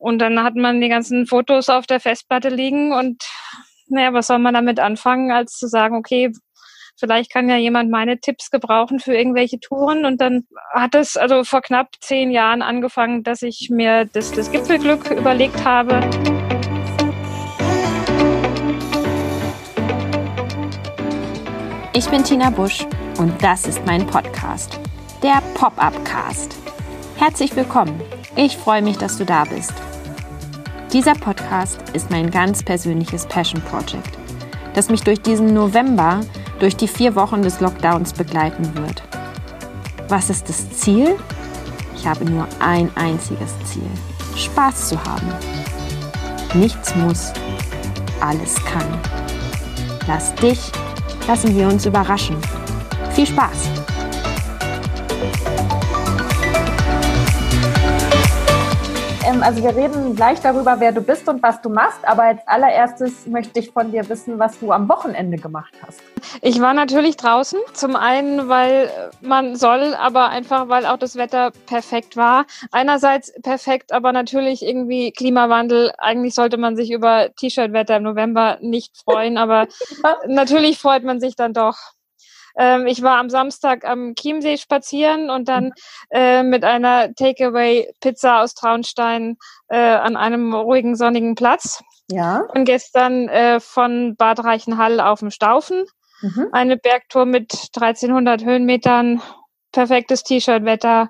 Und dann hat man die ganzen Fotos auf der Festplatte liegen und naja, was soll man damit anfangen, als zu sagen, okay, vielleicht kann ja jemand meine Tipps gebrauchen für irgendwelche Touren. Und dann hat es also vor knapp zehn Jahren angefangen, dass ich mir das, das Gipfelglück überlegt habe. Ich bin Tina Busch und das ist mein Podcast, der Pop-Up Cast. Herzlich willkommen. Ich freue mich, dass du da bist. Dieser Podcast ist mein ganz persönliches Passion Project, das mich durch diesen November, durch die vier Wochen des Lockdowns begleiten wird. Was ist das Ziel? Ich habe nur ein einziges Ziel. Spaß zu haben. Nichts muss, alles kann. Lass dich, lassen wir uns überraschen. Viel Spaß! Also wir reden gleich darüber, wer du bist und was du machst. Aber als allererstes möchte ich von dir wissen, was du am Wochenende gemacht hast. Ich war natürlich draußen. Zum einen, weil man soll, aber einfach, weil auch das Wetter perfekt war. Einerseits perfekt, aber natürlich irgendwie Klimawandel. Eigentlich sollte man sich über T-Shirt-Wetter im November nicht freuen, aber natürlich freut man sich dann doch. Ähm, ich war am Samstag am Chiemsee spazieren und dann äh, mit einer Takeaway-Pizza aus Traunstein äh, an einem ruhigen, sonnigen Platz. Ja. Und gestern äh, von Bad Reichenhall auf dem Staufen. Mhm. Eine Bergtour mit 1300 Höhenmetern, perfektes T-Shirt-Wetter.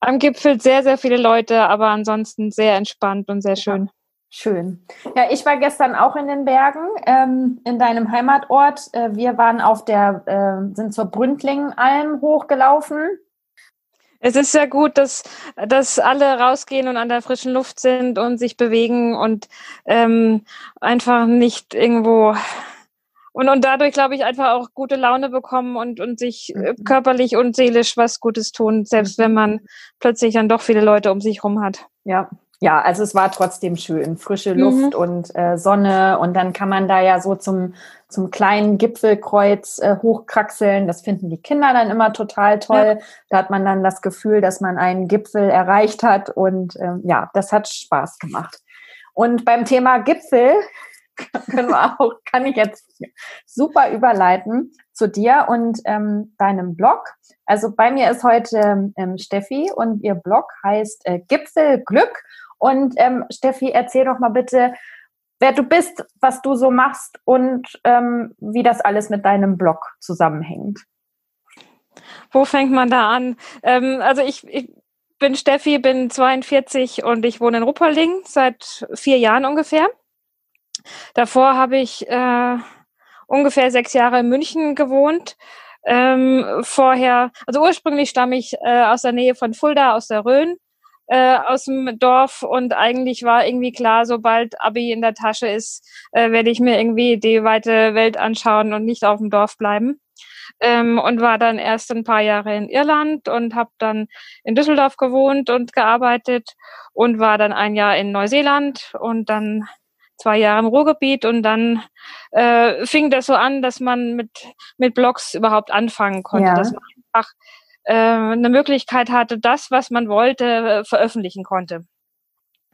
Am Gipfel sehr, sehr viele Leute, aber ansonsten sehr entspannt und sehr schön. Schön. Ja, ich war gestern auch in den Bergen, ähm, in deinem Heimatort. Äh, wir waren auf der, äh, sind zur Bründlingalm hochgelaufen. Es ist sehr gut, dass, dass alle rausgehen und an der frischen Luft sind und sich bewegen und ähm, einfach nicht irgendwo und, und dadurch, glaube ich, einfach auch gute Laune bekommen und, und sich äh, mhm. körperlich und seelisch was Gutes tun, selbst wenn man plötzlich dann doch viele Leute um sich herum hat. Ja, ja, also es war trotzdem schön. Frische Luft mhm. und äh, Sonne. Und dann kann man da ja so zum, zum kleinen Gipfelkreuz äh, hochkraxeln. Das finden die Kinder dann immer total toll. Ja. Da hat man dann das Gefühl, dass man einen Gipfel erreicht hat. Und ähm, ja, das hat Spaß gemacht. Und beim Thema Gipfel können wir auch, kann ich jetzt super überleiten zu dir und ähm, deinem Blog. Also bei mir ist heute ähm, Steffi und ihr Blog heißt äh, Gipfelglück. Und ähm, Steffi, erzähl doch mal bitte, wer du bist, was du so machst und ähm, wie das alles mit deinem Blog zusammenhängt. Wo fängt man da an? Ähm, also ich, ich bin Steffi, bin 42 und ich wohne in Rupperling seit vier Jahren ungefähr. Davor habe ich äh, ungefähr sechs Jahre in München gewohnt. Ähm, vorher, also ursprünglich stamme ich äh, aus der Nähe von Fulda, aus der Rhön äh, aus dem Dorf und eigentlich war irgendwie klar, sobald Abi in der Tasche ist, äh, werde ich mir irgendwie die weite Welt anschauen und nicht auf dem Dorf bleiben. Ähm, und war dann erst ein paar Jahre in Irland und habe dann in Düsseldorf gewohnt und gearbeitet und war dann ein Jahr in Neuseeland und dann zwei Jahre im Ruhrgebiet und dann äh, fing das so an, dass man mit mit Blogs überhaupt anfangen konnte, ja. dass man einfach äh, eine Möglichkeit hatte, das, was man wollte, äh, veröffentlichen konnte.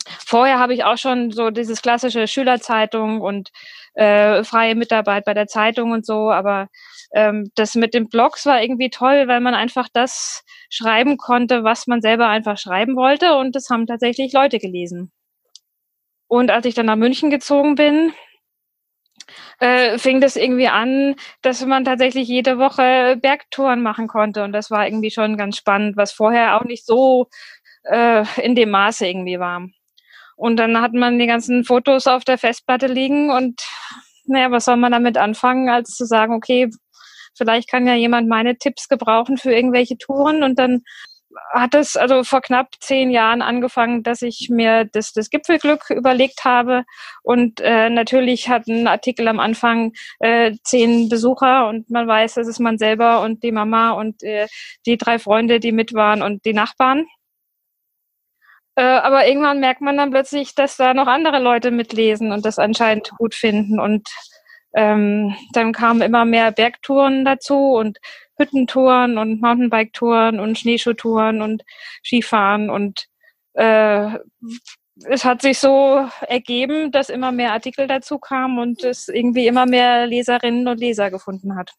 Vorher habe ich auch schon so dieses klassische Schülerzeitung und äh, freie Mitarbeit bei der Zeitung und so, aber ähm, das mit den Blogs war irgendwie toll, weil man einfach das schreiben konnte, was man selber einfach schreiben wollte und das haben tatsächlich Leute gelesen. Und als ich dann nach München gezogen bin, äh, fing das irgendwie an, dass man tatsächlich jede Woche Bergtouren machen konnte. Und das war irgendwie schon ganz spannend, was vorher auch nicht so äh, in dem Maße irgendwie war. Und dann hat man die ganzen Fotos auf der Festplatte liegen und naja, was soll man damit anfangen, als zu sagen, okay, vielleicht kann ja jemand meine Tipps gebrauchen für irgendwelche Touren und dann hat es also vor knapp zehn Jahren angefangen, dass ich mir das, das Gipfelglück überlegt habe. Und äh, natürlich hat ein Artikel am Anfang äh, zehn Besucher und man weiß, das ist man selber und die Mama und äh, die drei Freunde, die mit waren und die Nachbarn. Äh, aber irgendwann merkt man dann plötzlich, dass da noch andere Leute mitlesen und das anscheinend gut finden. Und ähm, dann kamen immer mehr Bergtouren dazu und Hüttentouren und Mountainbike-Touren und Schneeschuhtouren und Skifahren und äh, es hat sich so ergeben, dass immer mehr Artikel dazu kamen und es irgendwie immer mehr Leserinnen und Leser gefunden hat.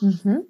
Mhm.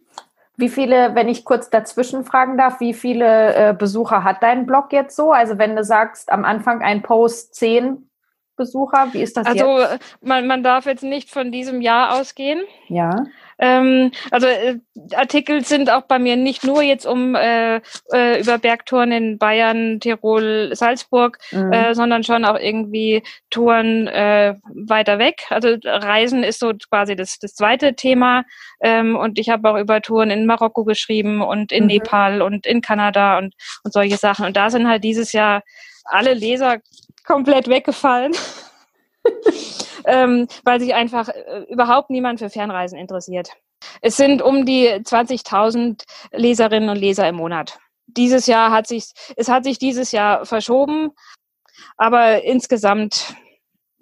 Wie viele, wenn ich kurz dazwischen fragen darf, wie viele äh, Besucher hat dein Blog jetzt so? Also wenn du sagst, am Anfang ein Post zehn Besucher, wie ist das also, jetzt? Also man, man darf jetzt nicht von diesem Jahr ausgehen. Ja. Ähm, also äh, Artikel sind auch bei mir nicht nur jetzt um äh, äh, über Bergtouren in Bayern, Tirol, Salzburg, mhm. äh, sondern schon auch irgendwie Touren äh, weiter weg. Also Reisen ist so quasi das, das zweite Thema. Ähm, und ich habe auch über Touren in Marokko geschrieben und in mhm. Nepal und in Kanada und, und solche Sachen. Und da sind halt dieses Jahr alle Leser komplett weggefallen. ähm, weil sich einfach äh, überhaupt niemand für Fernreisen interessiert. Es sind um die 20.000 Leserinnen und Leser im Monat. Dieses Jahr hat sich, es hat sich dieses Jahr verschoben, aber insgesamt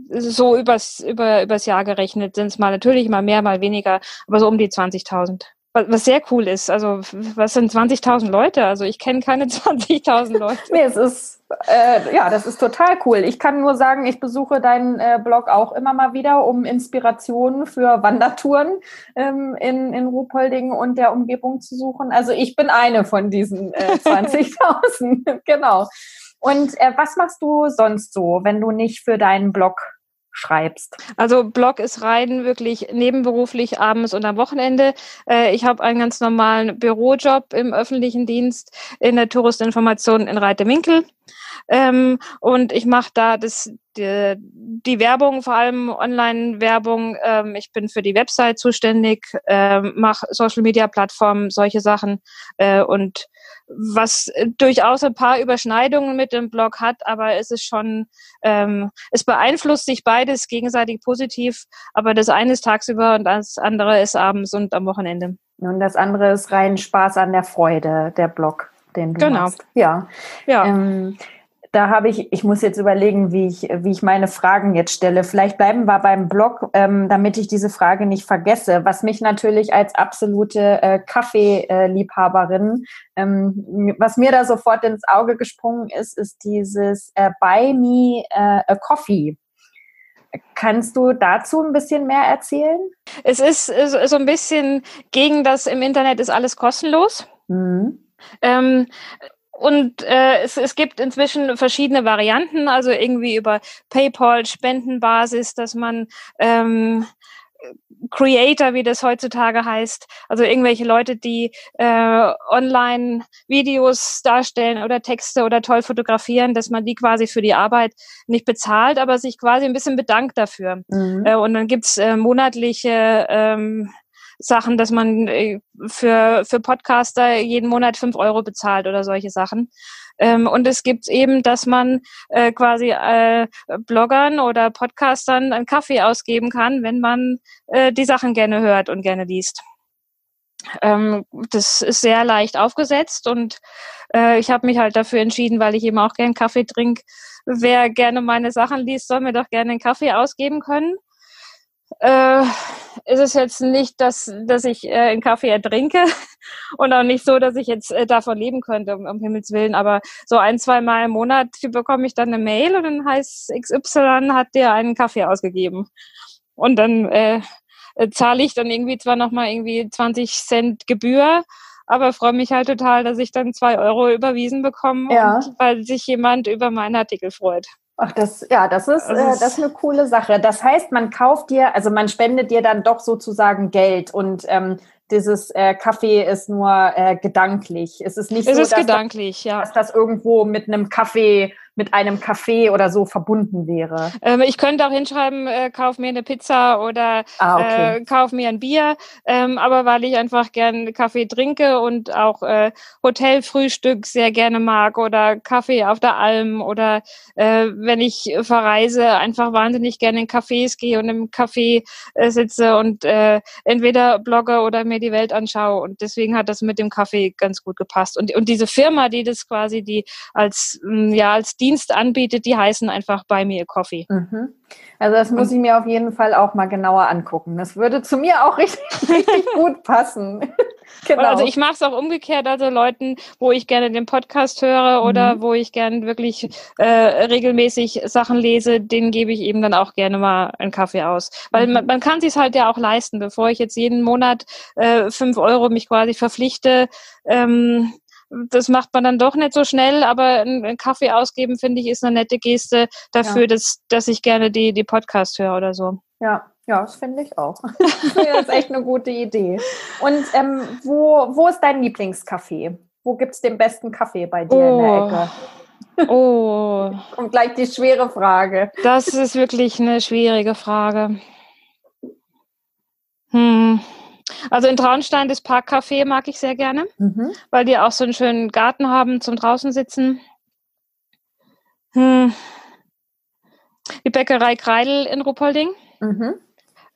so übers, über, übers Jahr gerechnet sind es mal natürlich mal mehr, mal weniger, aber so um die 20.000 was sehr cool ist. Also was sind 20.000 Leute? Also ich kenne keine 20.000 Leute. nee, es ist, äh, ja, das ist total cool. Ich kann nur sagen, ich besuche deinen äh, Blog auch immer mal wieder, um Inspirationen für Wandertouren ähm, in, in Ruhpolding und der Umgebung zu suchen. Also ich bin eine von diesen äh, 20.000, genau. Und äh, was machst du sonst so, wenn du nicht für deinen Blog schreibst? Also Blog ist rein wirklich nebenberuflich abends und am Wochenende. Äh, ich habe einen ganz normalen Bürojob im öffentlichen Dienst in der Touristinformation in Reiterwinkel. Ähm, und ich mache da das, die, die, Werbung, vor allem Online-Werbung. Ähm, ich bin für die Website zuständig, ähm, mache Social-Media-Plattformen, solche Sachen äh, und was durchaus ein paar Überschneidungen mit dem Blog hat, aber es ist schon, ähm, es beeinflusst sich beides gegenseitig positiv, aber das eine ist tagsüber und das andere ist abends und am Wochenende. Und das andere ist rein Spaß an der Freude, der Blog, den du genau. machst. Ja. ja. Ähm, da habe ich, ich muss jetzt überlegen, wie ich, wie ich meine Fragen jetzt stelle. Vielleicht bleiben wir beim Blog, ähm, damit ich diese Frage nicht vergesse. Was mich natürlich als absolute äh, Kaffeeliebhaberin, ähm, was mir da sofort ins Auge gesprungen ist, ist dieses äh, Buy Me äh, a Coffee. Kannst du dazu ein bisschen mehr erzählen? Es ist so ein bisschen gegen das im Internet ist alles kostenlos. Mhm. Ähm, und äh, es, es gibt inzwischen verschiedene Varianten, also irgendwie über PayPal, Spendenbasis, dass man ähm, Creator, wie das heutzutage heißt, also irgendwelche Leute, die äh, online Videos darstellen oder Texte oder toll fotografieren, dass man die quasi für die Arbeit nicht bezahlt, aber sich quasi ein bisschen bedankt dafür. Mhm. Äh, und dann gibt's äh, monatliche ähm, Sachen, dass man äh, für, für Podcaster jeden Monat fünf Euro bezahlt oder solche Sachen. Ähm, und es gibt eben, dass man äh, quasi äh, Bloggern oder Podcastern einen Kaffee ausgeben kann, wenn man äh, die Sachen gerne hört und gerne liest. Ähm, das ist sehr leicht aufgesetzt und äh, ich habe mich halt dafür entschieden, weil ich eben auch gern Kaffee trinke. Wer gerne meine Sachen liest, soll mir doch gerne einen Kaffee ausgeben können äh, ist es jetzt nicht, dass, dass ich äh, einen Kaffee ertrinke und auch nicht so, dass ich jetzt äh, davon leben könnte, um, um Himmels Willen. Aber so ein, zwei Mal im Monat bekomme ich dann eine Mail und dann heißt XY hat dir einen Kaffee ausgegeben. Und dann äh, zahle ich dann irgendwie zwar nochmal irgendwie 20 Cent Gebühr, aber freue mich halt total, dass ich dann zwei Euro überwiesen bekomme, ja. und, weil sich jemand über meinen Artikel freut. Ach, das, ja, das ist, äh, das ist eine coole Sache. Das heißt, man kauft dir, also man spendet dir dann doch sozusagen Geld und ähm, dieses äh, Kaffee ist nur äh, gedanklich. Es ist nicht es so, ist dass, gedanklich, das, ja. dass das irgendwo mit einem Kaffee mit einem Café oder so verbunden wäre. Ähm, ich könnte auch hinschreiben, äh, kauf mir eine Pizza oder ah, okay. äh, kauf mir ein Bier. Ähm, aber weil ich einfach gern Kaffee trinke und auch äh, Hotelfrühstück sehr gerne mag oder Kaffee auf der Alm oder äh, wenn ich verreise, einfach wahnsinnig gerne in Cafés gehe und im Café äh, sitze und äh, entweder blogge oder mir die Welt anschaue. Und deswegen hat das mit dem Kaffee ganz gut gepasst. Und, und diese Firma, die das quasi, die als, ja, als Dienst anbietet, die heißen einfach bei mir Coffee. Mhm. Also das muss ich mir auf jeden Fall auch mal genauer angucken. Das würde zu mir auch richtig, richtig gut passen. Genau. Also ich mache es auch umgekehrt, also Leuten, wo ich gerne den Podcast höre oder mhm. wo ich gerne wirklich äh, regelmäßig Sachen lese, denen gebe ich eben dann auch gerne mal einen Kaffee aus. Weil mhm. man, man kann sich halt ja auch leisten, bevor ich jetzt jeden Monat äh, fünf Euro mich quasi verpflichte. Ähm, das macht man dann doch nicht so schnell, aber einen Kaffee ausgeben, finde ich, ist eine nette Geste dafür, ja. dass, dass ich gerne die, die Podcast höre oder so. Ja, ja, das finde ich auch. das ist echt eine gute Idee. Und ähm, wo, wo ist dein Lieblingscafé? Wo gibt es den besten Kaffee bei dir oh. in der oh. Ecke? Oh. Und gleich die schwere Frage. Das ist wirklich eine schwierige Frage. Hm. Also in Traunstein das Parkcafé mag ich sehr gerne, mhm. weil die auch so einen schönen Garten haben zum draußen sitzen. Hm. Die Bäckerei Kreidel in Ruppolding. Mhm.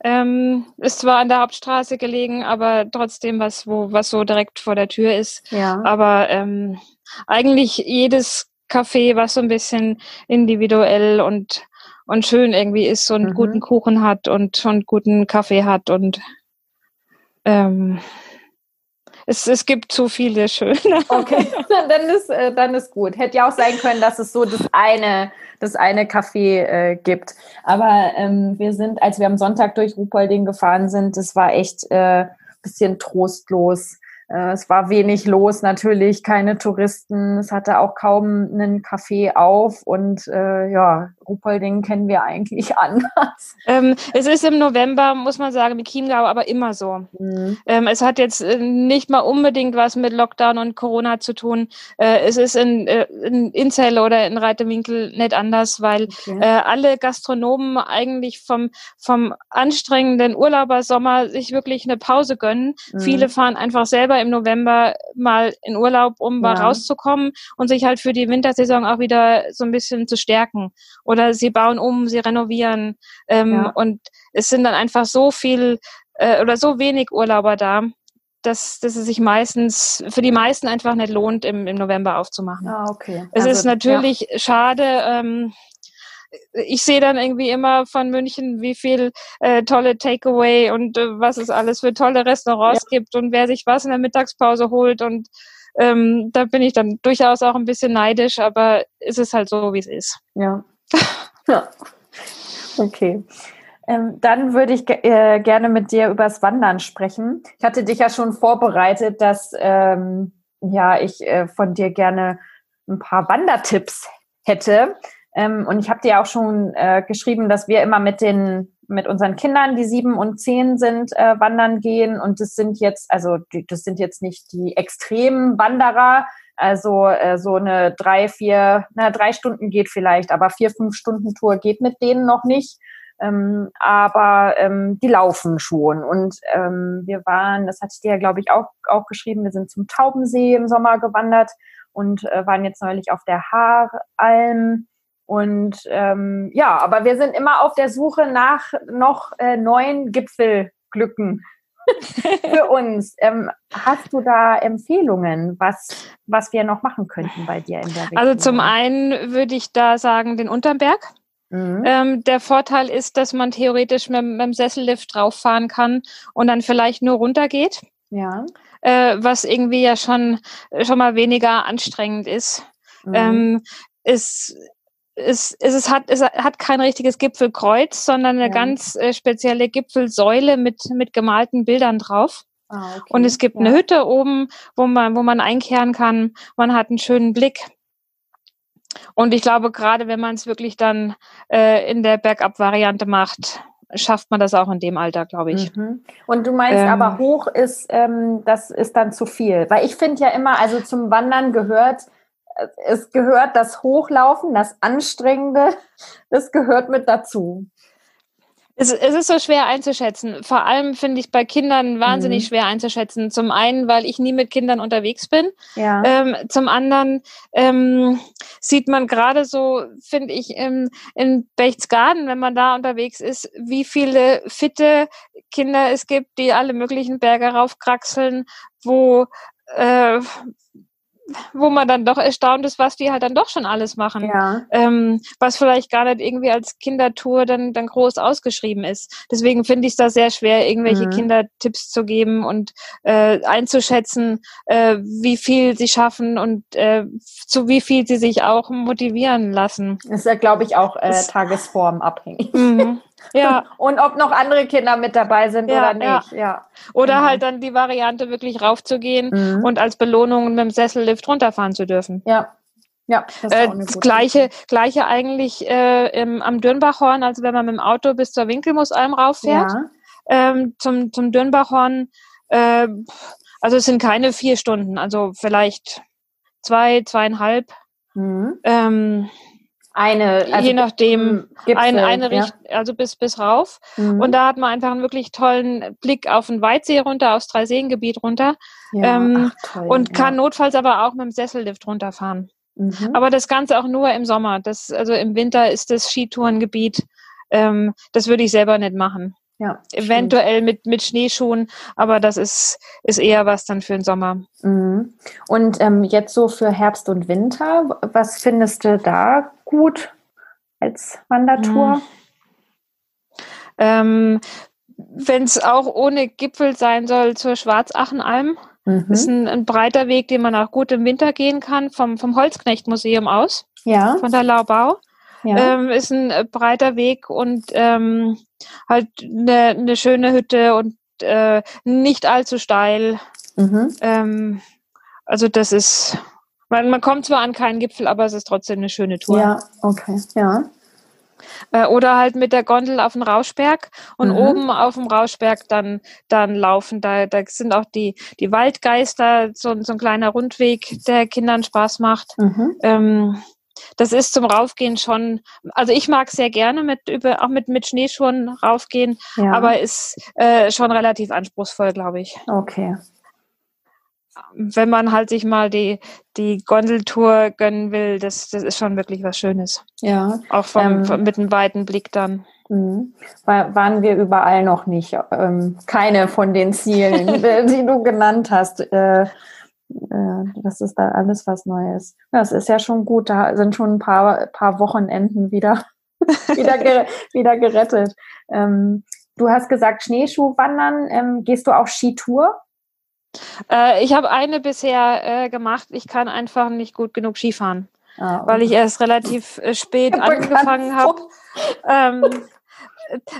Ähm, ist zwar an der Hauptstraße gelegen, aber trotzdem was, wo, was so direkt vor der Tür ist. Ja. Aber ähm, eigentlich jedes Café, was so ein bisschen individuell und, und schön irgendwie ist, einen mhm. guten Kuchen hat und, und guten Kaffee hat und ähm, es, es gibt zu viele schöne. Okay, dann ist, äh, dann ist gut. Hätte ja auch sein können, dass es so das eine, das eine Café äh, gibt. Aber ähm, wir sind, als wir am Sonntag durch Ruhpolding gefahren sind, das war echt äh, bisschen trostlos. Äh, es war wenig los, natürlich keine Touristen. Es hatte auch kaum einen Café auf und äh, ja, Ruppolding kennen wir eigentlich anders. Ähm, es ist im November, muss man sagen, mit Chiemgau aber immer so. Mhm. Ähm, es hat jetzt äh, nicht mal unbedingt was mit Lockdown und Corona zu tun. Äh, es ist in, äh, in Inzell oder in Reitewinkel nicht anders, weil okay. äh, alle Gastronomen eigentlich vom, vom anstrengenden Urlaubersommer sich wirklich eine Pause gönnen. Mhm. Viele fahren einfach selber im November mal in Urlaub, um ja. mal rauszukommen und sich halt für die Wintersaison auch wieder so ein bisschen zu stärken. Und oder sie bauen um, sie renovieren. Ähm, ja. Und es sind dann einfach so viel äh, oder so wenig Urlauber da, dass, dass es sich meistens für die meisten einfach nicht lohnt, im, im November aufzumachen. Ah, okay. Es also, ist natürlich ja. schade. Ähm, ich sehe dann irgendwie immer von München, wie viel äh, tolle Takeaway und äh, was es alles für tolle Restaurants ja. gibt und wer sich was in der Mittagspause holt und ähm, da bin ich dann durchaus auch ein bisschen neidisch, aber es ist halt so, wie es ist. Ja, ja. Okay. Ähm, dann würde ich äh, gerne mit dir übers Wandern sprechen. Ich hatte dich ja schon vorbereitet, dass ähm, ja ich äh, von dir gerne ein paar Wandertipps hätte. Ähm, und ich habe dir auch schon äh, geschrieben, dass wir immer mit den mit unseren Kindern, die sieben und zehn sind, äh, wandern gehen. Und das sind jetzt, also das sind jetzt nicht die extremen Wanderer, also äh, so eine drei, vier, na, drei Stunden geht vielleicht, aber vier, fünf Stunden Tour geht mit denen noch nicht. Ähm, aber ähm, die laufen schon. Und ähm, wir waren, das hatte ich dir ja, glaube ich, auch, auch geschrieben, wir sind zum Taubensee im Sommer gewandert und äh, waren jetzt neulich auf der Haaralm. Und ähm, ja, aber wir sind immer auf der Suche nach noch äh, neuen Gipfelglücken. Für uns. Ähm, hast du da Empfehlungen, was, was wir noch machen könnten bei dir in der Region? Also zum einen würde ich da sagen, den Unterberg. Mhm. Ähm, der Vorteil ist, dass man theoretisch mit, mit dem Sessellift drauffahren kann und dann vielleicht nur runtergeht. Ja. Äh, was irgendwie ja schon, schon mal weniger anstrengend ist. Mhm. Ähm, ist es, es, es, hat, es hat kein richtiges Gipfelkreuz, sondern eine ja. ganz äh, spezielle Gipfelsäule mit, mit gemalten Bildern drauf. Ah, okay. Und es gibt ja. eine Hütte oben, wo man, wo man einkehren kann. Man hat einen schönen Blick. Und ich glaube, gerade wenn man es wirklich dann äh, in der Backup-Variante macht, schafft man das auch in dem Alter, glaube ich. Mhm. Und du meinst ähm, aber hoch ist, ähm, das ist dann zu viel. Weil ich finde ja immer, also zum Wandern gehört es gehört das Hochlaufen, das Anstrengende, das gehört mit dazu. Es, es ist so schwer einzuschätzen. Vor allem finde ich bei Kindern wahnsinnig mhm. schwer einzuschätzen. Zum einen, weil ich nie mit Kindern unterwegs bin. Ja. Ähm, zum anderen ähm, sieht man gerade so, finde ich, im, in Bechtsgaden, wenn man da unterwegs ist, wie viele fitte Kinder es gibt, die alle möglichen Berge raufkraxeln, wo äh, wo man dann doch erstaunt ist, was die halt dann doch schon alles machen. Ja. Ähm, was vielleicht gar nicht irgendwie als Kindertour dann, dann groß ausgeschrieben ist. Deswegen finde ich es da sehr schwer, irgendwelche Mhm. Kindertipps zu geben und äh, einzuschätzen, äh, wie viel sie schaffen und äh, zu wie viel sie sich auch motivieren lassen. Ist ja, glaube ich, auch äh, Das- tagesformabhängig. Mhm. Ja, Und ob noch andere Kinder mit dabei sind Ja, oder nicht. Ja. oder Genau. halt dann die Variante, wirklich raufzugehen Mhm. und als Belohnung mit dem Sessellift runterfahren zu dürfen. ja. Ja, das Äh, das gleiche, Idee. gleiche eigentlich äh, im, am Dürnbachhorn, also wenn man mit dem Auto bis zur Winkelmusalm rauffährt, Ja. ähm, zum, zum Dürnbachhorn, äh, also es sind keine vier Stunden, also vielleicht zwei, zweieinhalb, Mhm. ähm, Eine, also je nachdem, Gipfel, ein, eine ja. Richt also bis, bis rauf. Mhm. Und da hat man einfach einen wirklich tollen Blick auf den Weitsee runter, aufs Dreiseengebiet runter ja. ähm, Ach, toll, und kann ja. notfalls aber auch mit dem Sessellift runterfahren. Mhm. Aber das Ganze auch nur im Sommer. Das, also im Winter ist das Skitourengebiet. Ähm, das würde ich selber nicht machen. Ja, stimmt. Eventuell mit, mit Schneeschuhen, aber das ist, ist eher was dann für den Sommer. Mhm. Und ähm, jetzt so für Herbst und Winter, was findest du da gut als Wandertour? Mhm. Ähm, Wenn es auch ohne Gipfel sein soll, zur Schwarzachenalm. Mhm. Ist ein, ein breiter Weg, den man auch gut im Winter gehen kann, vom, vom Holzknecht-Museum aus, Ja, von der Laubau. ja. Ähm, ist ein breiter Weg und ähm, halt eine, eine schöne Hütte und äh, nicht allzu steil. mhm. Ähm, also das ist, man, man kommt zwar an keinen Gipfel, aber es ist trotzdem eine schöne Tour. ja, okay, ja. Äh, oder halt mit der Gondel auf den Rauschberg und Mhm. oben auf dem Rauschberg dann, dann laufen. Da, da sind auch die, die Waldgeister, so, ein- so ein kleiner Rundweg, der Kindern Spaß macht. Mhm. Ähm, das ist zum Raufgehen schon, also ich mag sehr gerne mit über, auch mit, mit Schneeschuhen raufgehen, ja. aber ist äh, schon relativ anspruchsvoll, glaube ich. okay. Wenn man halt sich mal die, die Gondeltour gönnen will, das, das ist schon wirklich was Schönes. Ja. Auch vom, Ähm, vom, mit einem weiten Blick dann. Mhm. War, waren wir überall noch nicht. Ähm, keine von den Zielen, äh, die du genannt hast. Äh, äh, das ist da alles was Neues. Ja, Das ist ja schon gut. Da sind schon ein paar, paar Wochenenden wieder, wieder, ger wieder gerettet. Ähm, du hast gesagt, Schneeschuhwandern. Ähm, gehst du auch Skitour? Äh, ich habe eine bisher äh, gemacht. Ich kann einfach nicht gut genug Skifahren, Ah, weil ich erst relativ äh, spät angefangen habe. Ähm,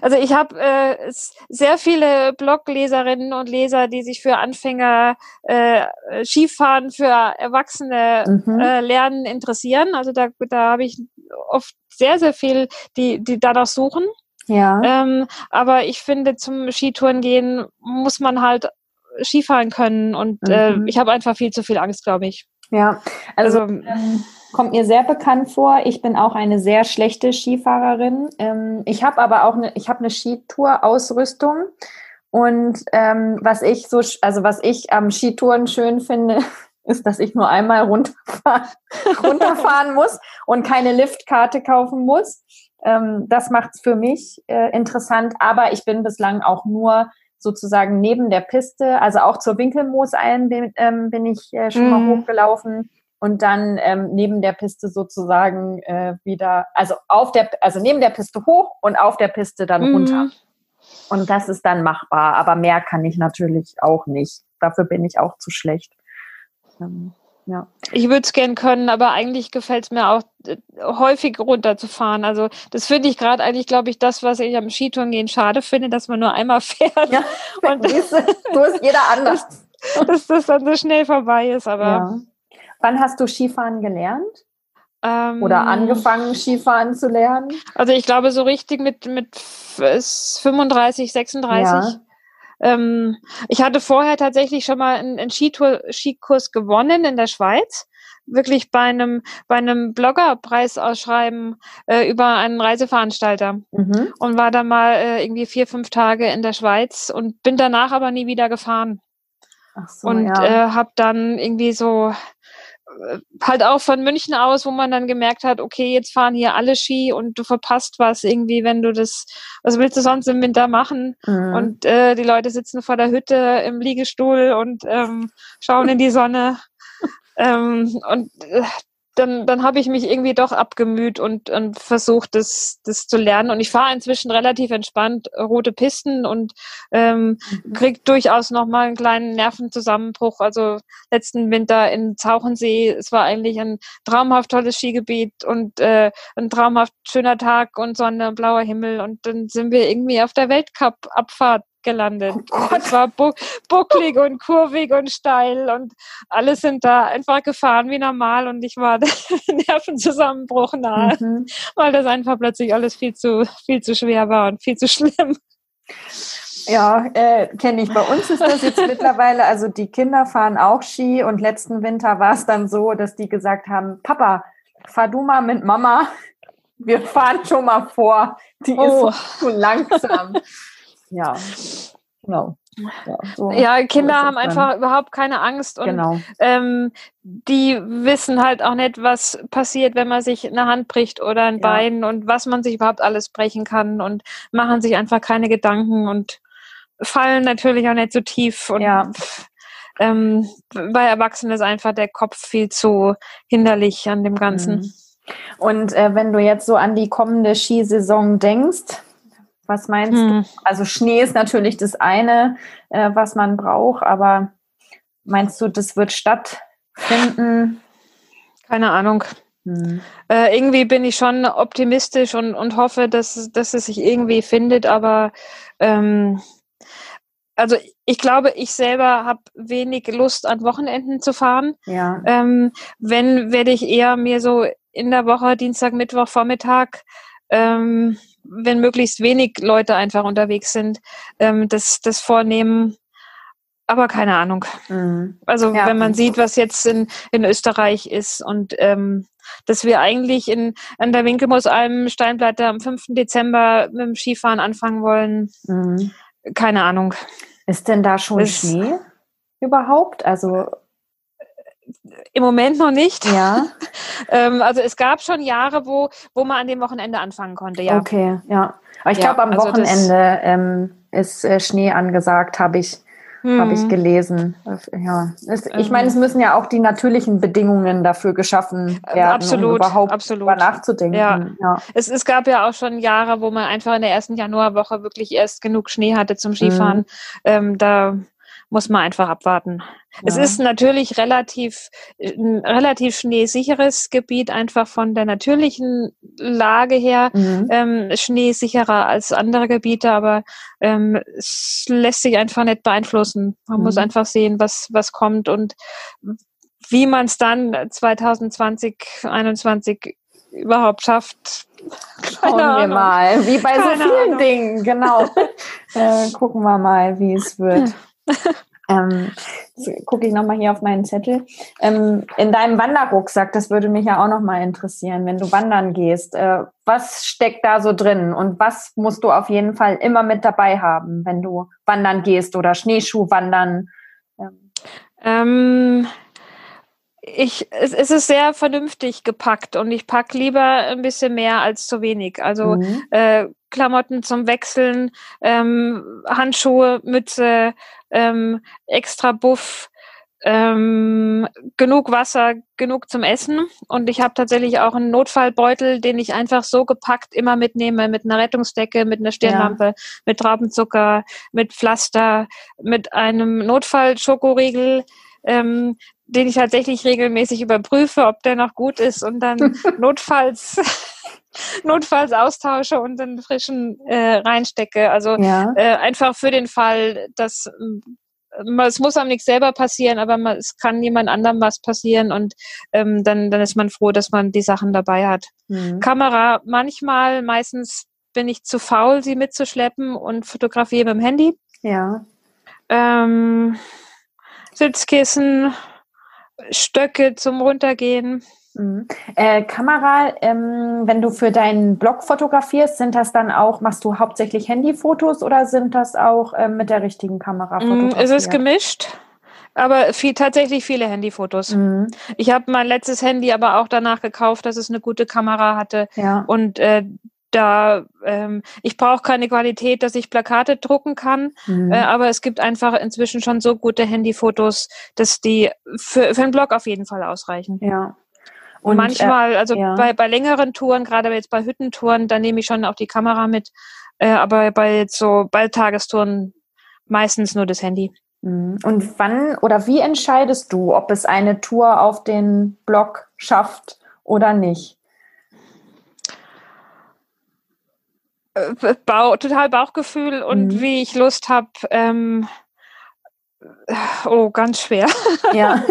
also ich habe äh, sehr viele Blogleserinnen und Leser, die sich für Anfänger äh, Skifahren für Erwachsene Mhm. äh, Lernen interessieren. Also da, da habe ich oft sehr, sehr viel, die, die danach suchen. Ja. Ähm, aber ich finde, zum Skitouren gehen muss man halt Skifahren können und äh, Mhm. ich habe einfach viel zu viel Angst, glaube ich. Ja. Also, Also, ähm, kommt mir sehr bekannt vor. Ich bin auch eine sehr schlechte Skifahrerin. Ähm, ich habe aber auch eine, ich habe eine Skitour-Ausrüstung. Und ähm, was ich so, also was ich am Skitouren schön finde, ist, dass ich nur einmal runterfahren, runterfahren muss und keine Liftkarte kaufen muss. Ähm, das macht es für mich äh, interessant. Aber ich bin bislang auch nur sozusagen neben der Piste, also auch zur Winkelmoosalm bin, ähm, bin ich äh, schon mal Mhm. hochgelaufen und dann ähm, neben der Piste sozusagen äh, wieder, also auf der, also neben der Piste hoch und auf der Piste dann runter. mhm. Und das ist dann machbar, aber mehr kann ich natürlich auch nicht. Dafür bin ich auch zu schlecht. Ähm, ja. Ich würde es gern können, aber eigentlich gefällt es mir auch äh, häufig runterzufahren. Also das finde ich gerade eigentlich, glaube ich, das, was ich am Skitouren gehen schade finde, dass man nur einmal fährt Ja. und du, so ist jeder anders. dass das dann so schnell vorbei ist. Aber Ja. Wann hast du Skifahren gelernt? ähm, Oder angefangen, Skifahren zu lernen? Also ich glaube so richtig mit mit f- s- 35, 36. Ähm, ich hatte vorher tatsächlich schon mal einen, einen Skitour, Skikurs gewonnen in der Schweiz. Wirklich bei einem, bei einem Bloggerpreisausschreiben äh, über einen Reiseveranstalter Mhm. und war dann mal äh, irgendwie vier, fünf Tage in der Schweiz und bin danach aber nie wieder gefahren. Ach so, und ja. äh, habe dann irgendwie so halt auch von München aus, wo man dann gemerkt hat, okay, jetzt fahren hier alle Ski und du verpasst was irgendwie, wenn du das, was willst du sonst im Winter machen? Mhm. Und äh, die Leute sitzen vor der Hütte im Liegestuhl und ähm, schauen in die Sonne. Ähm, und äh, dann, dann habe ich mich irgendwie doch abgemüht und, und versucht, das, das zu lernen. Und ich fahre inzwischen relativ entspannt rote Pisten und ähm, mhm. krieg durchaus nochmal einen kleinen Nervenzusammenbruch. Also letzten Winter in Zauchensee, es war eigentlich ein traumhaft tolles Skigebiet und äh, ein traumhaft schöner Tag und Sonne und blauer Himmel. Und dann sind wir irgendwie auf der Weltcup-Abfahrt gelandet. Oh es war bu bucklig und kurvig und steil und alle sind da einfach gefahren wie normal und ich war Nervenzusammenbruch nahe, mhm. weil das einfach plötzlich alles viel zu, viel zu schwer war und viel zu schlimm. Ja, äh, kenne ich. Bei uns ist das jetzt mittlerweile, also die Kinder fahren auch Ski und letzten Winter war es dann so, dass die gesagt haben, Papa, fahr du mal mit Mama. Wir fahren schon mal vor. Die oh. ist zu langsam ja, genau. Ja, so, ja Kinder so haben einfach überhaupt keine Angst und genau. ähm, die wissen halt auch nicht, was passiert, wenn man sich eine Hand bricht oder ein ja. Bein und was man sich überhaupt alles brechen kann und machen sich einfach keine Gedanken und fallen natürlich auch nicht so tief und ja. ähm, bei Erwachsenen ist einfach der Kopf viel zu hinderlich an dem Ganzen. Mhm. Und äh, wenn du jetzt so an die kommende Skisaison denkst, was meinst hm. du? Also Schnee ist natürlich das eine, äh, was man braucht, aber meinst du, das wird stattfinden? Keine Ahnung. Hm. Äh, irgendwie bin ich schon optimistisch und, und hoffe, dass, dass es sich irgendwie findet, aber ähm, also ich glaube, ich selber habe wenig Lust, an Wochenenden zu fahren. Ja. Ähm, wenn, werde ich eher mir so in der Woche, Dienstag, Mittwoch, Vormittag, ähm, wenn möglichst wenig Leute einfach unterwegs sind, ähm, das, das vornehmen. Aber keine Ahnung. Mhm. Also ja. wenn man sieht, was jetzt in, in Österreich ist und ähm, dass wir eigentlich in, an der Winkelmoos-Alm Steinplatte am 5. Dezember mit dem Skifahren anfangen wollen. Mhm. Keine Ahnung. Ist denn da schon ist, Schnee überhaupt? Also im Moment noch nicht. Ja. ähm, also es gab schon Jahre, wo, wo man an dem Wochenende anfangen konnte, ja. Okay, ja. Aber ich ja, glaube, am also Wochenende ähm, ist äh, Schnee angesagt, habe ich, hm. hab ich gelesen. Ja. Es, ich meine, es müssen ja auch die natürlichen Bedingungen dafür geschaffen werden, absolut, um überhaupt absolut. darüber nachzudenken. Ja. ja. Es, es gab ja auch schon Jahre, wo man einfach in der ersten Januarwoche wirklich erst genug Schnee hatte zum Skifahren. Mhm. Ähm, da muss man einfach abwarten. Ja. Es ist natürlich relativ, ein relativ schneesicheres Gebiet, einfach von der natürlichen Lage her, mhm. ähm, schneesicherer als andere Gebiete, aber ähm, es lässt sich einfach nicht beeinflussen. Man mhm. muss einfach sehen, was, was kommt und wie man es dann 2020, 2021 überhaupt schafft. Schauen wir mal, wie bei Keine so vielen Ahnung. Dingen, genau. äh, gucken wir mal, wie es wird. ähm, gucke ich nochmal hier auf meinen Zettel. Ähm, in deinem Wanderrucksack, das würde mich ja auch nochmal interessieren, wenn du wandern gehst. Äh, was steckt da so drin und was musst du auf jeden Fall immer mit dabei haben, wenn du wandern gehst oder Schneeschuh wandern? Ähm. Ich, es, es ist sehr vernünftig gepackt und ich packe lieber ein bisschen mehr als zu wenig. Also mhm. äh, Klamotten zum Wechseln, ähm, Handschuhe, Mütze, ähm, extra Buff, ähm, genug Wasser, genug zum Essen. Und ich habe tatsächlich auch einen Notfallbeutel, den ich einfach so gepackt immer mitnehme, mit einer Rettungsdecke, mit einer Stirnlampe, ja. mit Traubenzucker, mit Pflaster, mit einem Notfallschokoriegel. Ähm, den ich tatsächlich regelmäßig überprüfe, ob der noch gut ist und dann notfalls notfalls austausche und den frischen äh, reinstecke. Also ja. äh, einfach für den Fall, dass äh, es muss einem nichts selber passieren, aber man, es kann jemand anderem was passieren und ähm, dann, dann ist man froh, dass man die Sachen dabei hat. Mhm. Kamera manchmal, meistens bin ich zu faul, sie mitzuschleppen und fotografiere mit dem Handy. Ja. Ähm, Sitzkissen, Stöcke zum Runtergehen. Mhm. Äh, Kamera, ähm, wenn du für deinen Blog fotografierst, sind das dann auch, machst du hauptsächlich Handyfotos oder sind das auch äh, mit der richtigen Kamera fotografiert? Es ist gemischt. Aber viel, tatsächlich viele Handyfotos. Mhm. Ich habe mein letztes Handy aber auch danach gekauft, dass es eine gute Kamera hatte. Ja. Und äh, da ähm, ich brauche keine Qualität, dass ich Plakate drucken kann, mhm. äh, aber es gibt einfach inzwischen schon so gute Handyfotos, dass die für, für einen Blog auf jeden Fall ausreichen. Ja. Und, Und manchmal, äh, also ja. bei, bei längeren Touren, gerade jetzt bei Hüttentouren, da nehme ich schon auch die Kamera mit, äh, aber bei jetzt so bei Tagestouren meistens nur das Handy. Mhm. Und wann oder wie entscheidest du, ob es eine Tour auf den Blog schafft oder nicht? Bau, total Bauchgefühl und mhm. wie ich Lust habe. Ähm, oh, ganz schwer. Ja.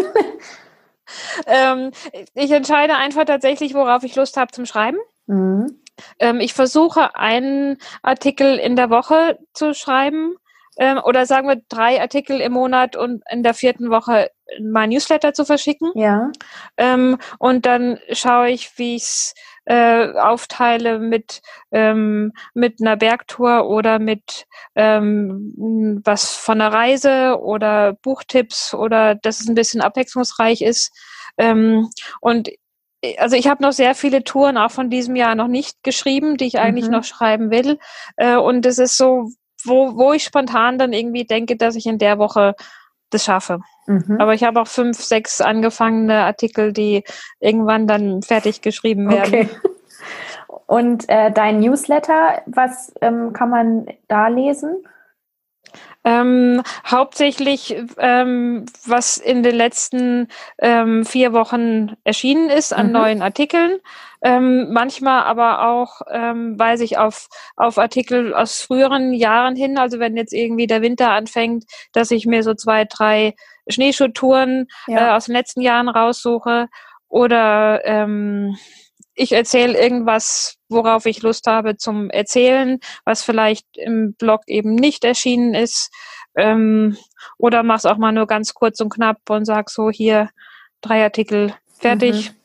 ähm, ich entscheide einfach tatsächlich, worauf ich Lust habe zum Schreiben. Mhm. Ähm, ich versuche einen Artikel in der Woche zu schreiben ähm, oder sagen wir drei Artikel im Monat und in der vierten Woche mein Newsletter zu verschicken. Ja. Ähm, und dann schaue ich, wie ich es äh, aufteile mit, ähm, mit einer Bergtour oder mit ähm, was von einer Reise oder Buchtipps oder dass es ein bisschen abwechslungsreich ist. Ähm, und also ich habe noch sehr viele Touren auch von diesem Jahr noch nicht geschrieben, die ich eigentlich mhm. noch schreiben will. Äh, und es ist so, wo, wo ich spontan dann irgendwie denke, dass ich in der Woche das schaffe. Mhm. Aber ich habe auch fünf, sechs angefangene Artikel, die irgendwann dann fertig geschrieben werden. Okay. Und äh, dein Newsletter, was ähm, kann man da lesen? Ähm, hauptsächlich, ähm, was in den letzten ähm, vier Wochen erschienen ist an mhm. neuen Artikeln. Ähm, manchmal aber auch ähm, weise ich auf, auf Artikel aus früheren Jahren hin. Also wenn jetzt irgendwie der Winter anfängt, dass ich mir so zwei, drei Schneeschuhtouren ja. äh, aus den letzten Jahren raussuche. Oder ähm, ich erzähle irgendwas, worauf ich Lust habe zum Erzählen, was vielleicht im Blog eben nicht erschienen ist. Ähm, oder mach's auch mal nur ganz kurz und knapp und sag so hier drei Artikel fertig. Mhm.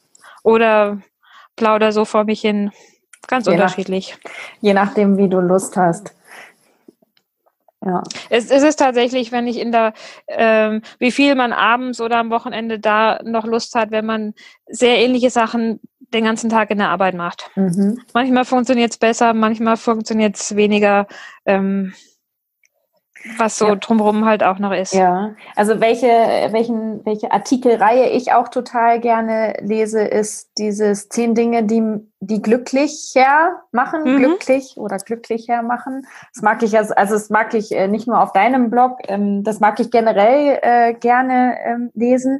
Oder plauder so vor mich hin. Ganz je unterschiedlich. Nach, je nachdem, wie du Lust hast. Ja. Es, es ist tatsächlich, wenn ich in der, ähm, wie viel man abends oder am Wochenende da noch Lust hat, wenn man sehr ähnliche Sachen den ganzen Tag in der Arbeit macht. Mhm. Manchmal funktioniert es besser, manchmal funktioniert es weniger. Ähm, was so ja. drumherum halt auch noch ist. Ja, also welche, welchen, welche Artikelreihe ich auch total gerne lese, ist dieses zehn Dinge, die, die glücklicher machen, mhm. glücklich oder glücklicher machen. Das mag ich also, also das mag ich äh, nicht nur auf deinem Blog, ähm, das mag ich generell äh, gerne ähm, lesen.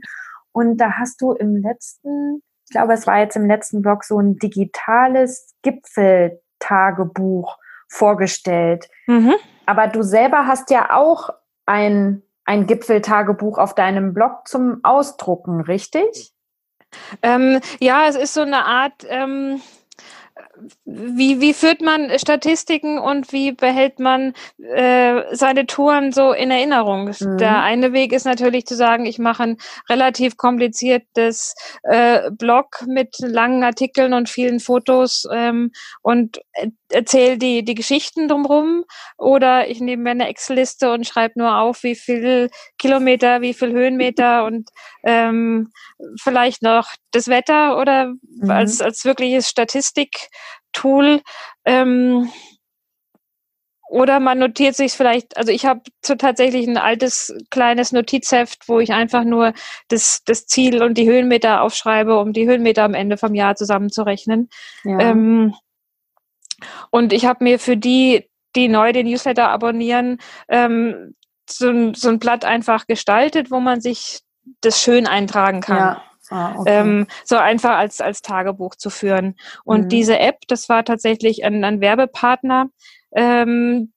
Und da hast du im letzten, ich glaube, es war jetzt im letzten Blog so ein digitales Gipfeltagebuch vorgestellt. Mhm. Aber du selber hast ja auch ein, ein Gipfeltagebuch auf deinem Blog zum Ausdrucken, richtig? Ähm, ja, es ist so eine Art, ähm, wie, wie führt man Statistiken und wie behält man äh, seine Touren so in Erinnerung? Mhm. Der eine Weg ist natürlich zu sagen, ich mache ein relativ kompliziertes äh, Blog mit langen Artikeln und vielen Fotos ähm, und erzähle die, die Geschichten drumherum. Oder ich nehme mir eine Excel-Liste und schreibe nur auf, wie viel Kilometer, wie viel Höhenmeter und ähm, vielleicht noch das Wetter oder mhm. als, als wirkliches Statistik-Tool. Ähm, oder man notiert sich vielleicht, also ich habe so tatsächlich ein altes kleines Notizheft, wo ich einfach nur das, das Ziel und die Höhenmeter aufschreibe, um die Höhenmeter am Ende vom Jahr zusammenzurechnen. Ja. Ähm, und ich habe mir für die, die neu den Newsletter abonnieren, ähm, so, so ein Blatt einfach gestaltet, wo man sich das schön eintragen kann. Ja. Ah, okay. ähm, so einfach als, als Tagebuch zu führen. Und mhm. diese App, das war tatsächlich ein, ein Werbepartner, ähm,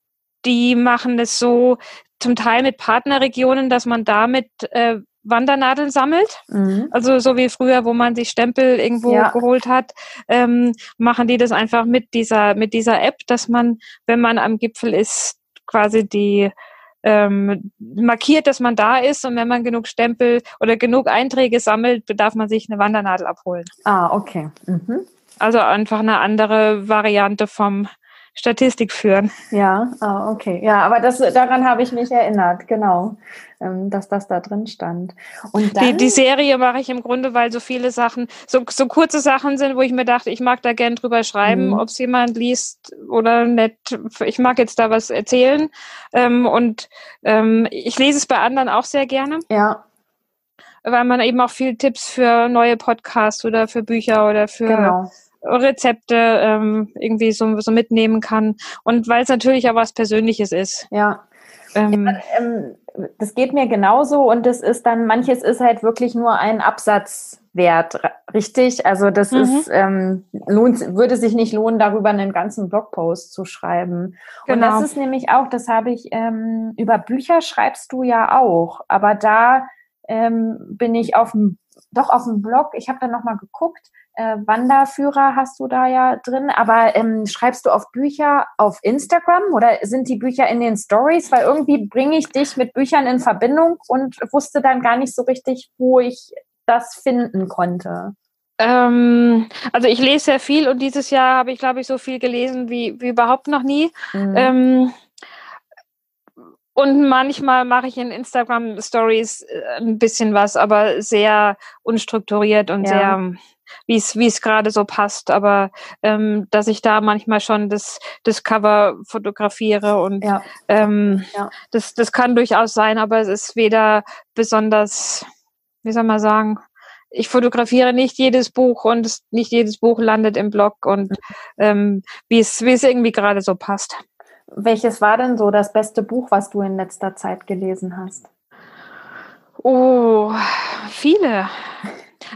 die machen es so zum Teil mit Partnerregionen, dass man damit äh, Wandernadeln sammelt. Mhm. Also so wie früher, wo man sich Stempel irgendwo ja. geholt hat, ähm, machen die das einfach mit dieser, mit dieser App, dass man, wenn man am Gipfel ist, quasi die ähm, markiert, dass man da ist und wenn man genug Stempel oder genug Einträge sammelt, darf man sich eine Wandernadel abholen. Ah, okay. Mhm. Also einfach eine andere Variante vom Statistik führen. Ja, oh, okay. Ja, aber das, daran habe ich mich erinnert, genau, ähm, dass das da drin stand. Und dann, die, die Serie mache ich im Grunde, weil so viele Sachen, so, so kurze Sachen sind, wo ich mir dachte, ich mag da gern drüber schreiben, mhm. ob es jemand liest oder nicht. Ich mag jetzt da was erzählen. Ähm, und ähm, ich lese es bei anderen auch sehr gerne. Ja weil man eben auch viel Tipps für neue Podcasts oder für Bücher oder für genau. Rezepte ähm, irgendwie so, so mitnehmen kann. Und weil es natürlich auch was Persönliches ist. Ja. Ähm, ja, ähm, das geht mir genauso und das ist dann, manches ist halt wirklich nur ein Absatzwert, richtig? Also das mhm. ist, ähm, lohnt, würde sich nicht lohnen, darüber einen ganzen Blogpost zu schreiben. Genau. Und das genau. ist nämlich auch, das habe ich, ähm, über Bücher schreibst du ja auch, aber da ähm, bin ich auf dem, doch auf dem Blog, ich habe da nochmal geguckt, äh, Wanderführer hast du da ja drin, aber ähm, schreibst du auf Bücher auf Instagram oder sind die Bücher in den Stories? Weil irgendwie bringe ich dich mit Büchern in Verbindung und wusste dann gar nicht so richtig, wo ich das finden konnte. Ähm, also ich lese sehr viel und dieses Jahr habe ich, glaube ich, so viel gelesen wie, wie überhaupt noch nie. Mhm. Ähm, und manchmal mache ich in Instagram Stories äh, ein bisschen was, aber sehr unstrukturiert und ja. sehr wie es wie es gerade so passt, aber ähm, dass ich da manchmal schon das das Cover fotografiere und ja. Ähm, ja. das das kann durchaus sein, aber es ist weder besonders, wie soll man sagen, ich fotografiere nicht jedes Buch und nicht jedes Buch landet im Blog und mhm. ähm, wie es wie es irgendwie gerade so passt. Welches war denn so das beste Buch, was du in letzter Zeit gelesen hast? Oh, viele.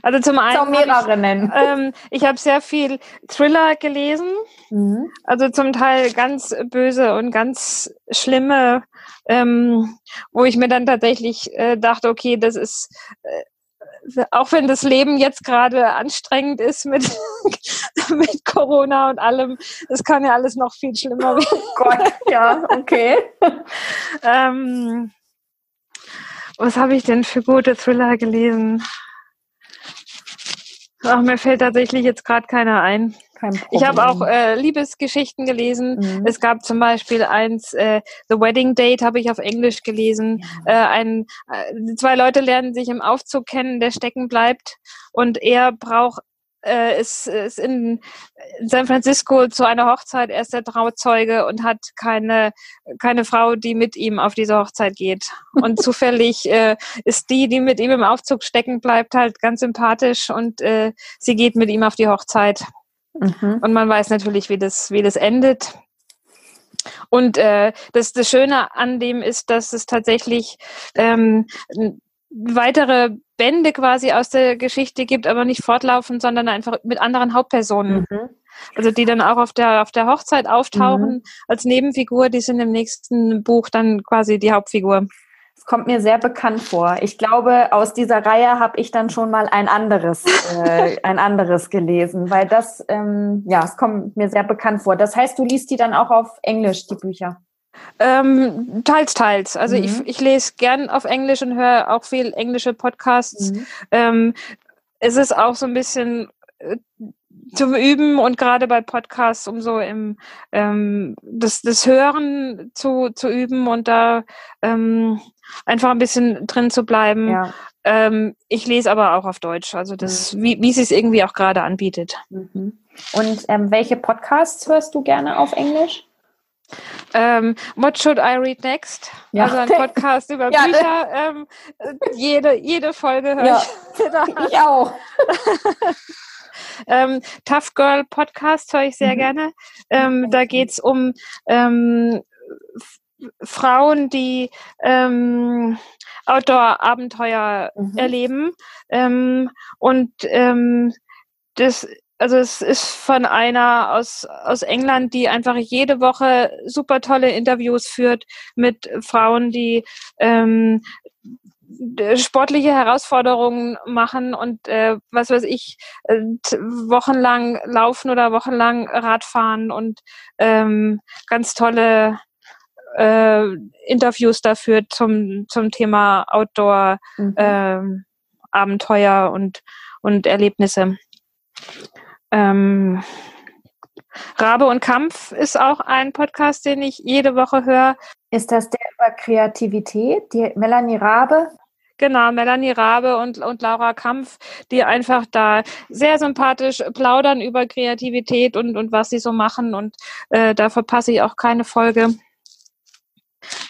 Also zum einen. Zum mehrere ich, nennen. Ähm, ich habe sehr viel Thriller gelesen. Mhm. Also zum Teil ganz böse und ganz schlimme, ähm, wo ich mir dann tatsächlich äh, dachte, okay, das ist äh, auch wenn das Leben jetzt gerade anstrengend ist mit, mit Corona und allem, es kann ja alles noch viel schlimmer werden. Oh Gott, ja, okay. ähm, was habe ich denn für gute Thriller gelesen? Ach, mir fällt tatsächlich jetzt gerade keiner ein. Ich habe auch äh, Liebesgeschichten gelesen. Mhm. Es gab zum Beispiel eins, äh, The Wedding Date habe ich auf Englisch gelesen. Äh, ein, äh, zwei Leute lernen sich im Aufzug kennen, der stecken bleibt und er braucht äh, ist, ist in San Francisco zu einer Hochzeit erst der Trauzeuge und hat keine, keine Frau, die mit ihm auf diese Hochzeit geht. Und zufällig äh, ist die, die mit ihm im Aufzug stecken bleibt, halt ganz sympathisch und äh, sie geht mit ihm auf die Hochzeit. Mhm. Und man weiß natürlich, wie das, wie das endet. Und äh, das, das Schöne an dem ist, dass es tatsächlich ähm, weitere Bände quasi aus der Geschichte gibt, aber nicht fortlaufend, sondern einfach mit anderen Hauptpersonen. Mhm. Also die dann auch auf der auf der Hochzeit auftauchen mhm. als Nebenfigur, die sind im nächsten Buch dann quasi die Hauptfigur kommt mir sehr bekannt vor. Ich glaube, aus dieser Reihe habe ich dann schon mal ein anderes, äh, ein anderes gelesen, weil das, ähm, ja, es kommt mir sehr bekannt vor. Das heißt, du liest die dann auch auf Englisch, die Bücher? Ähm, teils, teils. Also mhm. ich, ich lese gern auf Englisch und höre auch viel englische Podcasts. Mhm. Ähm, es ist auch so ein bisschen äh, zum Üben und gerade bei Podcasts, um so im ähm, das, das Hören zu, zu üben und da ähm, einfach ein bisschen drin zu bleiben. Ja. Ähm, ich lese aber auch auf Deutsch, also das, mhm. wie, wie es sich irgendwie auch gerade anbietet. Mhm. Und ähm, welche Podcasts hörst du gerne auf Englisch? Ähm, What Should I Read Next? Ja. Also ein Podcast über ja. Bücher. Ähm, jede, jede Folge höre ja. ich. Ich auch. ähm, Tough Girl Podcast höre ich sehr mhm. gerne. Ähm, da geht es um ähm, Frauen, die ähm, Outdoor-Abenteuer mhm. erleben. Ähm, und das also es ist von einer aus, aus England, die einfach jede Woche super tolle Interviews führt mit Frauen, die ähm, sportliche Herausforderungen machen und äh, was weiß ich, äh, wochenlang laufen oder wochenlang Radfahren und ähm, ganz tolle äh, Interviews dafür zum, zum Thema Outdoor mhm. ähm, Abenteuer und, und Erlebnisse. Ähm, Rabe und Kampf ist auch ein Podcast, den ich jede Woche höre. Ist das der über Kreativität, die Melanie Rabe? Genau, Melanie Rabe und, und Laura Kampf, die einfach da sehr sympathisch plaudern über Kreativität und, und was sie so machen. Und äh, da verpasse ich auch keine Folge.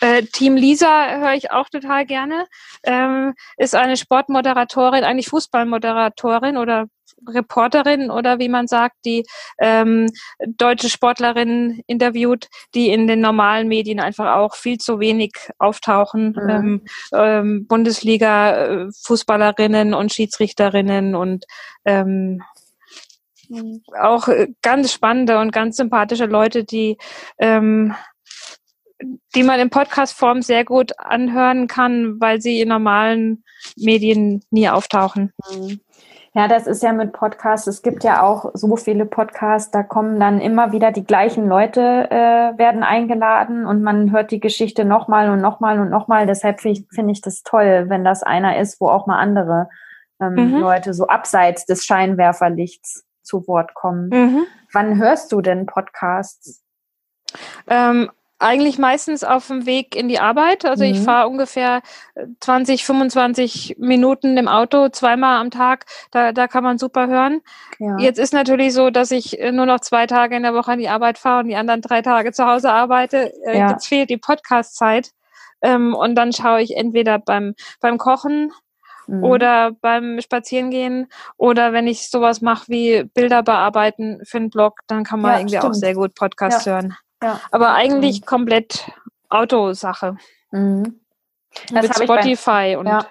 Äh, Team Lisa höre ich auch total gerne. Ähm, ist eine Sportmoderatorin, eigentlich Fußballmoderatorin oder Reporterin oder wie man sagt, die ähm, deutsche Sportlerinnen interviewt, die in den normalen Medien einfach auch viel zu wenig auftauchen. Mhm. Ähm, ähm, Bundesliga-Fußballerinnen und Schiedsrichterinnen und ähm, auch ganz spannende und ganz sympathische Leute, die ähm, die man in Podcast-Form sehr gut anhören kann, weil sie in normalen Medien nie auftauchen. Mhm. Ja, das ist ja mit Podcasts. Es gibt ja auch so viele Podcasts, da kommen dann immer wieder die gleichen Leute, äh, werden eingeladen und man hört die Geschichte nochmal und nochmal und nochmal. Deshalb finde ich, find ich das toll, wenn das einer ist, wo auch mal andere ähm, mhm. Leute so abseits des Scheinwerferlichts zu Wort kommen. Mhm. Wann hörst du denn Podcasts? Ähm, eigentlich meistens auf dem Weg in die Arbeit. Also mhm. ich fahre ungefähr 20, 25 Minuten im Auto, zweimal am Tag. Da, da kann man super hören. Ja. Jetzt ist natürlich so, dass ich nur noch zwei Tage in der Woche an die Arbeit fahre und die anderen drei Tage zu Hause arbeite. Äh, ja. Jetzt fehlt die Podcast-Zeit. Ähm, und dann schaue ich entweder beim, beim Kochen mhm. oder beim Spazierengehen oder wenn ich sowas mache wie Bilder bearbeiten für einen Blog, dann kann man ja, irgendwie stimmt. auch sehr gut Podcast hören. Ja. Aber eigentlich mhm. komplett Autosache. Mhm. Mit Spotify bei, und ja.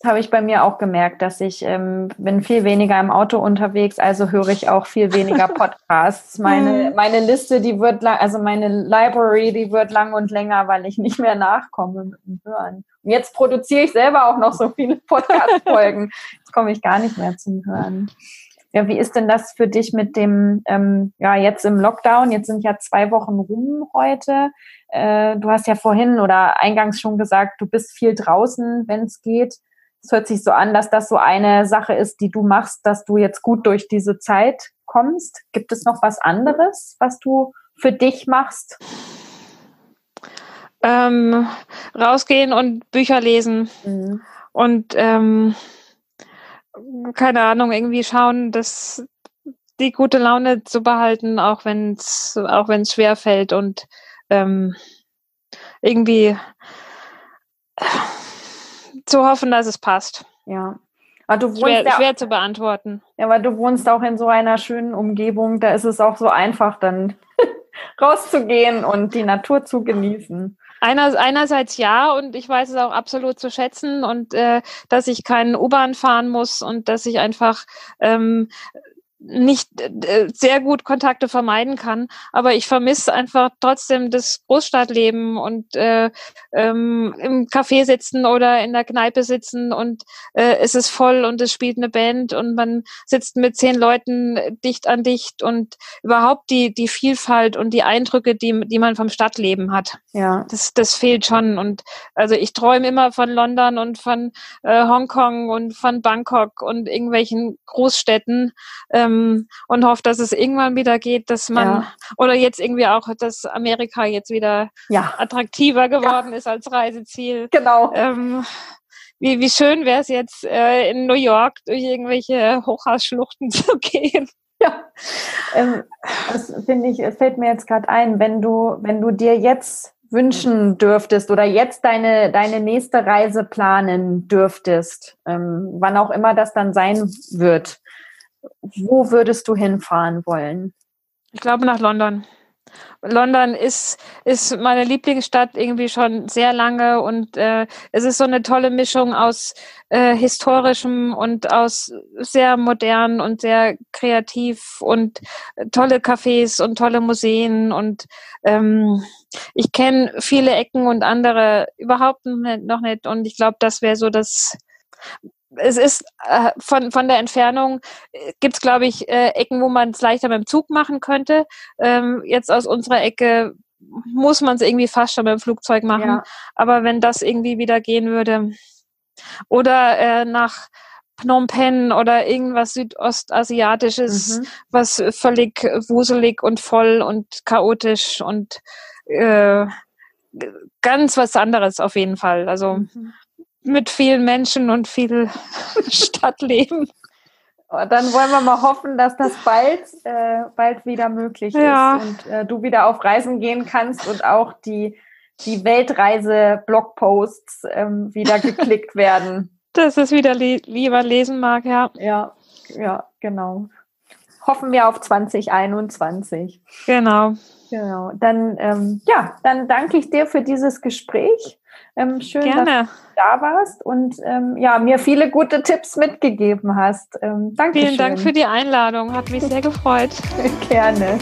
Das habe ich bei mir auch gemerkt, dass ich ähm, bin viel weniger im Auto unterwegs, also höre ich auch viel weniger Podcasts. Meine, mhm. meine Liste, die wird lang, also meine Library, die wird lang und länger, weil ich nicht mehr nachkomme mit dem Hören. Und jetzt produziere ich selber auch noch so viele Podcast-Folgen. Jetzt komme ich gar nicht mehr zum Hören. Ja, wie ist denn das für dich mit dem, ähm, ja, jetzt im Lockdown? Jetzt sind ja zwei Wochen rum heute. Äh, du hast ja vorhin oder eingangs schon gesagt, du bist viel draußen, wenn es geht. Es hört sich so an, dass das so eine Sache ist, die du machst, dass du jetzt gut durch diese Zeit kommst. Gibt es noch was anderes, was du für dich machst? Ähm, rausgehen und Bücher lesen. Mhm. Und ähm, keine Ahnung, irgendwie schauen, dass die gute Laune zu behalten, auch wenn es auch wenn es schwer fällt und ähm, irgendwie zu hoffen, dass es passt. Ja. Aber du wohnst schwer, ja, schwer zu beantworten. Ja, weil du wohnst auch in so einer schönen Umgebung, da ist es auch so einfach, dann rauszugehen und die Natur zu genießen. Einer, einerseits ja und ich weiß es auch absolut zu schätzen und äh, dass ich keinen U-Bahn fahren muss und dass ich einfach ähm, nicht äh, sehr gut Kontakte vermeiden kann, aber ich vermisse einfach trotzdem das Großstadtleben und äh, ähm, im Café sitzen oder in der Kneipe sitzen und äh, es ist voll und es spielt eine Band und man sitzt mit zehn Leuten dicht an dicht und überhaupt die die Vielfalt und die Eindrücke, die die man vom Stadtleben hat. Ja, das das fehlt schon und also ich träume immer von London und von äh, Hongkong und von Bangkok und irgendwelchen Großstädten. Äh, ähm, und hoffe, dass es irgendwann wieder geht, dass man ja. oder jetzt irgendwie auch, dass Amerika jetzt wieder ja. attraktiver geworden ja. ist als Reiseziel. Genau. Ähm, wie, wie schön wäre es jetzt, äh, in New York durch irgendwelche Hochhausschluchten zu gehen. Ja, ähm, das finde ich, fällt mir jetzt gerade ein, wenn du, wenn du dir jetzt wünschen dürftest oder jetzt deine, deine nächste Reise planen dürftest, ähm, wann auch immer das dann sein wird, wo würdest du hinfahren wollen? Ich glaube nach London. London ist, ist meine Lieblingsstadt irgendwie schon sehr lange und äh, es ist so eine tolle Mischung aus äh, historischem und aus sehr modern und sehr kreativ und tolle Cafés und tolle Museen und ähm, ich kenne viele Ecken und andere überhaupt noch nicht und ich glaube, das wäre so das es ist äh, von, von der Entfernung äh, gibt es, glaube ich, äh, Ecken, wo man es leichter mit dem Zug machen könnte. Ähm, jetzt aus unserer Ecke muss man es irgendwie fast schon mit dem Flugzeug machen. Ja. Aber wenn das irgendwie wieder gehen würde. Oder äh, nach Phnom Penh oder irgendwas Südostasiatisches, mhm. was völlig wuselig und voll und chaotisch und äh, ganz was anderes auf jeden Fall. Also mhm. Mit vielen Menschen und viel Stadtleben. Oh, dann wollen wir mal hoffen, dass das bald, äh, bald wieder möglich ja. ist und äh, du wieder auf Reisen gehen kannst und auch die, die Weltreise-Blogposts ähm, wieder geklickt werden. Dass es wieder li lieber lesen mag, ja. Ja, ja, genau. Hoffen wir auf 2021. Genau. Genau. Dann, ähm, ja, dann danke ich dir für dieses Gespräch. Ähm, schön, Gerne. dass du da warst und ähm, ja, mir viele gute Tipps mitgegeben hast. Ähm, danke Vielen Dank für die Einladung. Hat mich sehr gefreut. Gerne.